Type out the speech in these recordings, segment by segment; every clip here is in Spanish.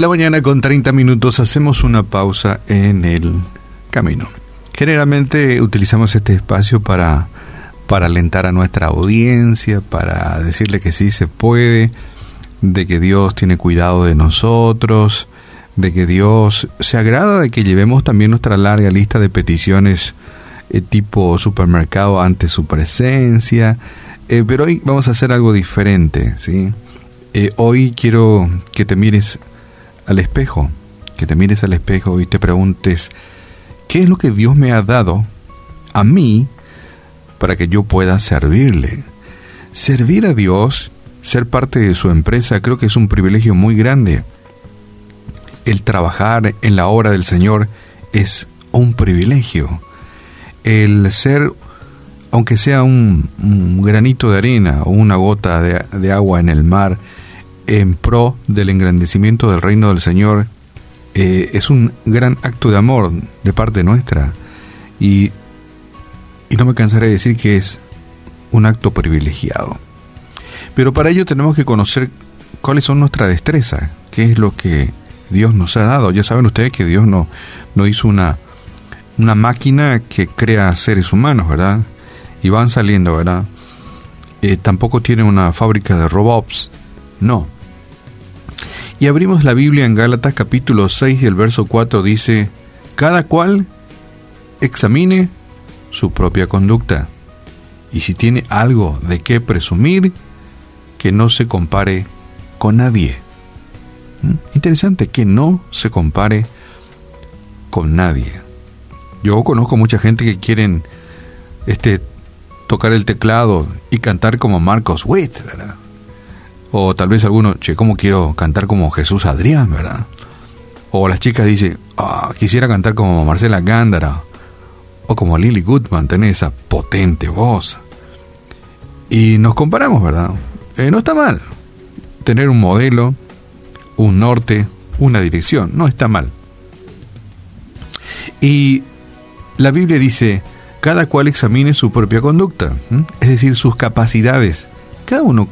8 de la mañana con 30 minutos hacemos una pausa en el camino. Generalmente utilizamos este espacio para, para alentar a nuestra audiencia, para decirle que sí se puede, de que Dios tiene cuidado de nosotros, de que Dios se agrada de que llevemos también nuestra larga lista de peticiones eh, tipo supermercado ante su presencia. Eh, pero hoy vamos a hacer algo diferente, ¿sí? Eh, hoy quiero que te mires al espejo, que te mires al espejo y te preguntes, ¿qué es lo que Dios me ha dado a mí para que yo pueda servirle? Servir a Dios, ser parte de su empresa, creo que es un privilegio muy grande. El trabajar en la obra del Señor es un privilegio. El ser, aunque sea un, granito de arena o una gota de agua en el mar, en pro del engrandecimiento del reino del Señor eh, es un gran acto de amor de parte nuestra y, y no me cansaré de decir que es un acto privilegiado. Pero para ello tenemos que conocer cuáles son nuestras destrezas, qué es lo que Dios nos ha dado. Ya saben ustedes que Dios no, no hizo una, una máquina que crea seres humanos, ¿verdad? Y van saliendo, ¿verdad? Eh, tampoco tiene una fábrica de robots, no. Y abrimos la Biblia en Gálatas capítulo 6 y el verso 4 dice, cada cual examine su propia conducta y si tiene algo de qué presumir, que no se compare con nadie. ¿Mm? Interesante que no se compare con nadie. Yo conozco mucha gente que quieren este tocar el teclado y cantar como Marcos Witt, ¿verdad? O tal vez alguno, che, ¿cómo quiero cantar como Jesús Adrián, verdad? O las chicas dicen, ah, quisiera cantar como Marcela Gándara. O como Lily Goodman, tener esa potente voz. Y nos comparamos, ¿verdad? Eh, no está mal. Tener un modelo, un norte, una dirección, no está mal. Y la Biblia dice, cada cual examine su propia conducta, es decir, sus capacidades. Cada uno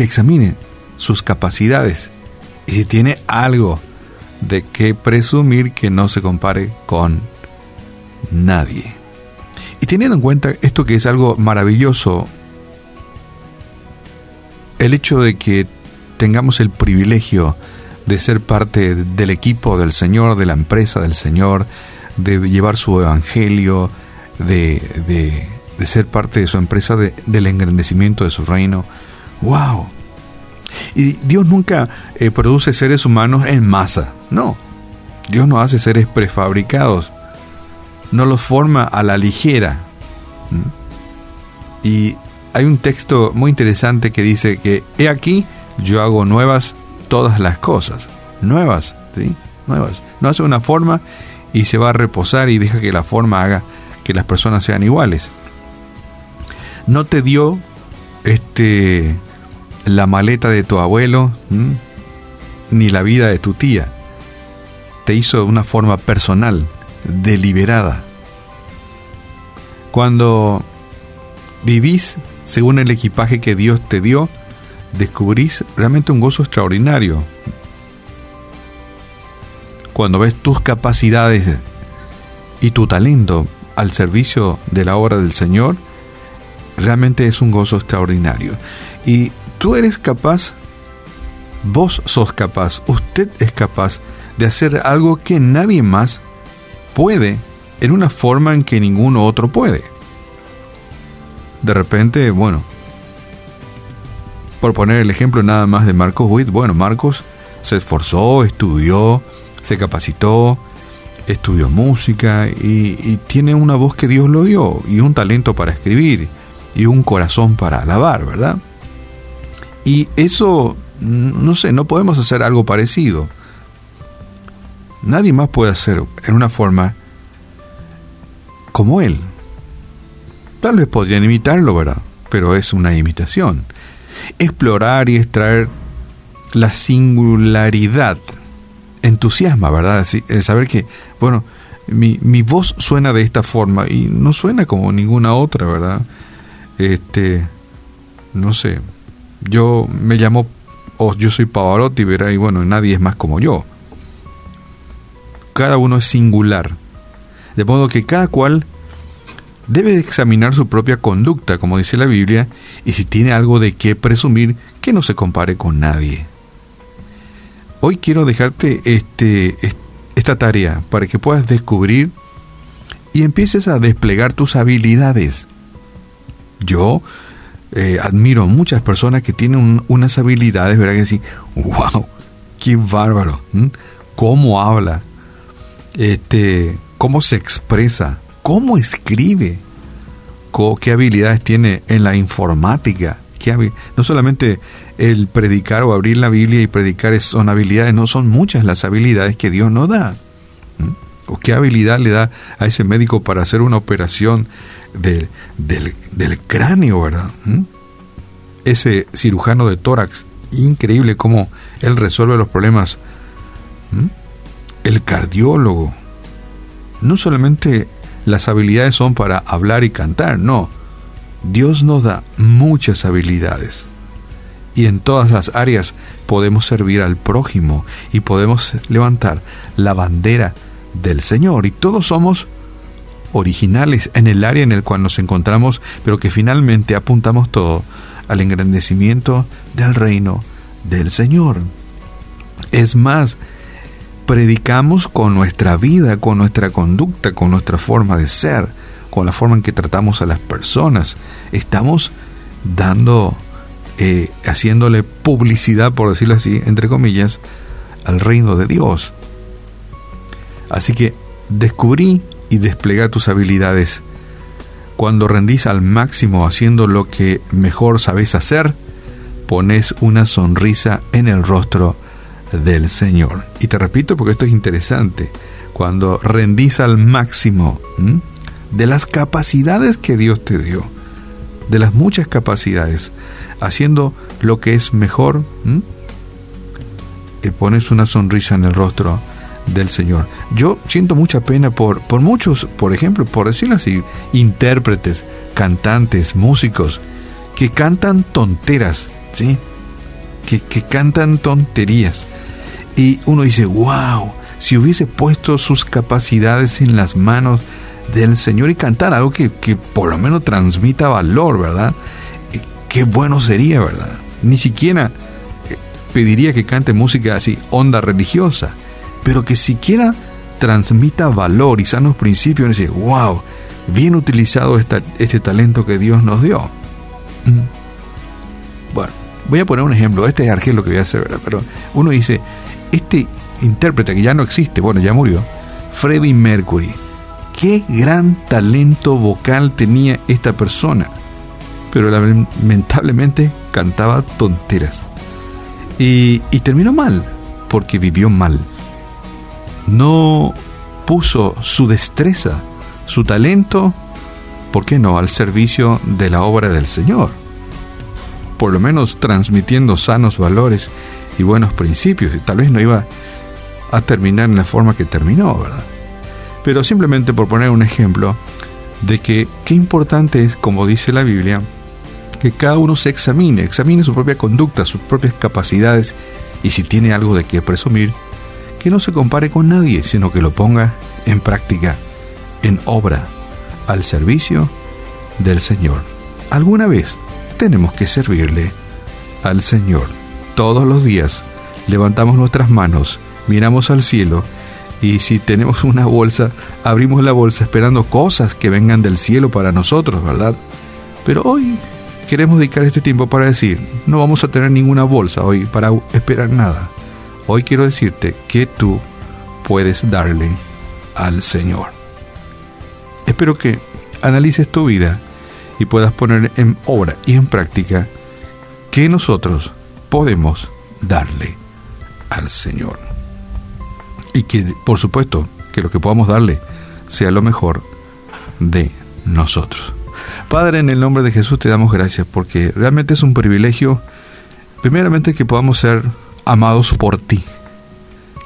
que examine sus capacidades y si tiene algo de que presumir que no se compare con nadie. Y teniendo en cuenta esto que es algo maravilloso, el hecho de que tengamos el privilegio de ser parte del equipo del Señor, de la empresa del Señor, de llevar su evangelio, de, de, ser parte de su empresa, del engrandecimiento de su reino, ¡Wow! Y Dios nunca eh, produce seres humanos en masa, no. Dios no hace seres prefabricados, no los forma a la ligera. Y hay un texto muy interesante que dice que, he aquí, yo hago nuevas todas las cosas. Nuevas, ¿sí? Nuevas. No hace una forma y se va a reposar y deja que la forma haga que las personas sean iguales. No te dio este la maleta de tu abuelo, ni la vida de tu tía. Te hizo de una forma personal, deliberada. Cuando vivís según el equipaje que Dios te dio, descubrís realmente un gozo extraordinario. Cuando ves tus capacidades y tu talento al servicio de la obra del Señor, realmente es un gozo extraordinario. Y tú eres capaz, vos sos capaz, usted es capaz de hacer algo que nadie más puede en una forma en que ninguno otro puede. De repente, bueno, por poner el ejemplo nada más de Marcos Witt, bueno, Marcos se esforzó, estudió, se capacitó, estudió música y, y, tiene una voz que Dios lo dio y un talento para escribir y un corazón para alabar, ¿verdad? Y eso, no sé, no podemos hacer algo parecido. Nadie más puede hacer en una forma como él. Tal vez podrían imitarlo, ¿verdad? Pero es una imitación. Explorar y extraer la singularidad entusiasma, ¿verdad? Saber que, bueno, mi, mi voz suena de esta forma y no suena como ninguna otra, ¿verdad? Este, no sé, yo me llamo o yo soy Pavarotti, verá, y bueno, nadie es más como yo. Cada uno es singular. De modo que cada cual debe examinar su propia conducta, como dice la Biblia, y si tiene algo de qué presumir, que no se compare con nadie. Hoy quiero dejarte este, esta tarea para que puedas descubrir y empieces a desplegar tus habilidades. Yo eh, admiro muchas personas que tienen unas habilidades, ¿verdad? Que decir, wow, qué bárbaro, cómo habla, este, cómo se expresa, cómo escribe, qué habilidades tiene en la informática. no solamente el predicar o abrir la Biblia y predicar son habilidades, no son muchas las habilidades que Dios nos da. ¿O qué habilidad le da a ese médico para hacer una operación del, del, cráneo, verdad? ¿Mm? Ese cirujano de tórax, increíble cómo él resuelve los problemas. ¿Mm? El cardiólogo. No solamente las habilidades son para hablar y cantar, no. Dios nos da muchas habilidades. Y en todas las áreas podemos servir al prójimo y podemos levantar la bandera del Señor. Y todos somos originales en el área en el cual nos encontramos, pero que finalmente apuntamos todo al engrandecimiento del reino del Señor. Es más, predicamos con nuestra vida, con nuestra conducta, con nuestra forma de ser, con la forma en que tratamos a las personas. Estamos dando, eh, haciéndole publicidad, por decirlo así, entre comillas, al reino de Dios. Así que descubrí y desplega tus habilidades. Cuando rendís al máximo haciendo lo que mejor sabes hacer, pones una sonrisa en el rostro del Señor. Y te repito porque esto es interesante. Cuando rendís al máximo de las capacidades que Dios te dio, de las muchas capacidades, haciendo lo que es mejor, y pones una sonrisa en el rostro del Señor. Yo siento mucha pena por, por muchos, por ejemplo, por decirlo así, intérpretes, cantantes, músicos, que cantan tonteras, ¿sí? Que, que cantan tonterías. Y uno dice, wow, si hubiese puesto sus capacidades en las manos del Señor y cantar algo que, que por lo menos transmita valor, ¿verdad? Eh, qué bueno sería, ¿verdad? Ni siquiera eh, pediría que cante música así, onda religiosa pero que siquiera transmita valor y sanos principios, y dice, wow, bien utilizado este talento que Dios nos dio. Mm. Bueno, voy a poner un ejemplo, este es Argel lo que voy a hacer, pero uno dice, este intérprete que ya no existe, bueno, ya murió, Freddie Mercury, qué gran talento vocal tenía esta persona, pero lamentablemente cantaba tonteras. Y, y terminó mal, porque vivió mal no puso su destreza, su talento, ¿por qué no?, al servicio de la obra del Señor. Por lo menos transmitiendo sanos valores y buenos principios. Tal vez no iba a terminar en la forma que terminó, ¿verdad? Pero simplemente por poner un ejemplo de que qué importante es, como dice la Biblia, que cada uno se examine, examine su propia conducta, sus propias capacidades y si tiene algo de qué presumir, que no se compare con nadie, sino que lo ponga en práctica, en obra, al servicio del Señor. Alguna vez tenemos que servirle al Señor. Todos los días levantamos nuestras manos, miramos al cielo y si tenemos una bolsa, abrimos la bolsa esperando cosas que vengan del cielo para nosotros, ¿verdad? Pero hoy queremos dedicar este tiempo para decir, no vamos a tener ninguna bolsa hoy para esperar nada. Hoy quiero decirte que tú puedes darle al Señor. Espero que analices tu vida y puedas poner en obra y en práctica que nosotros podemos darle al Señor. Y que, por supuesto, que lo que podamos darle sea lo mejor de nosotros. Padre, en el nombre de Jesús te damos gracias porque realmente es un privilegio, primeramente, que podamos ser amados por ti,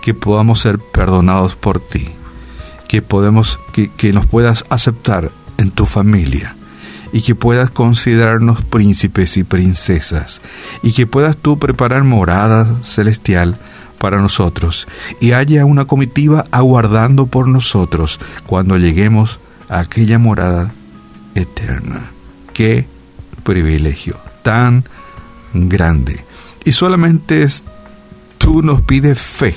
que podamos ser perdonados por ti, que podemos que, que nos puedas aceptar en tu familia y que puedas considerarnos príncipes y princesas y que puedas tú preparar morada celestial para nosotros y haya una comitiva aguardando por nosotros cuando lleguemos a aquella morada eterna. Qué privilegio tan grande. Y solamente tú nos pides fe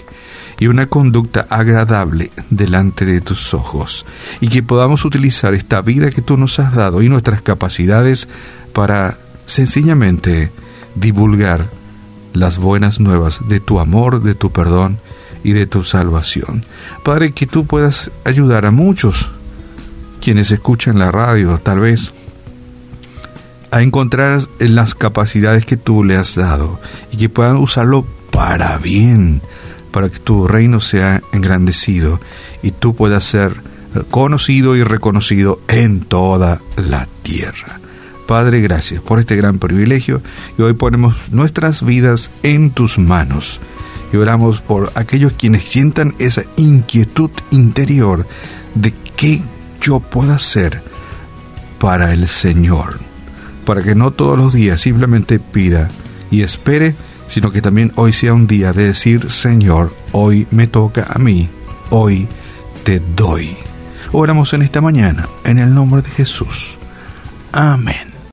y una conducta agradable delante de tus ojos, y que podamos utilizar esta vida que tú nos has dado y nuestras capacidades para sencillamente divulgar las buenas nuevas de tu amor, de tu perdón y de tu salvación. Padre, que tú puedas ayudar a muchos quienes escuchan la radio, tal vez, a encontrar las capacidades que tú le has dado y que puedan usarlo para bien, para que tu reino sea engrandecido y tú puedas ser conocido y reconocido en toda la tierra. Padre, gracias por este gran privilegio y hoy ponemos nuestras vidas en tus manos y oramos por aquellos quienes sientan esa inquietud interior de qué yo puedo hacer para el Señor, para que no todos los días simplemente pida y espere sino que también hoy sea un día de decir, Señor, hoy me toca a mí, hoy te doy. Oramos en esta mañana, en el nombre de Jesús. Amén.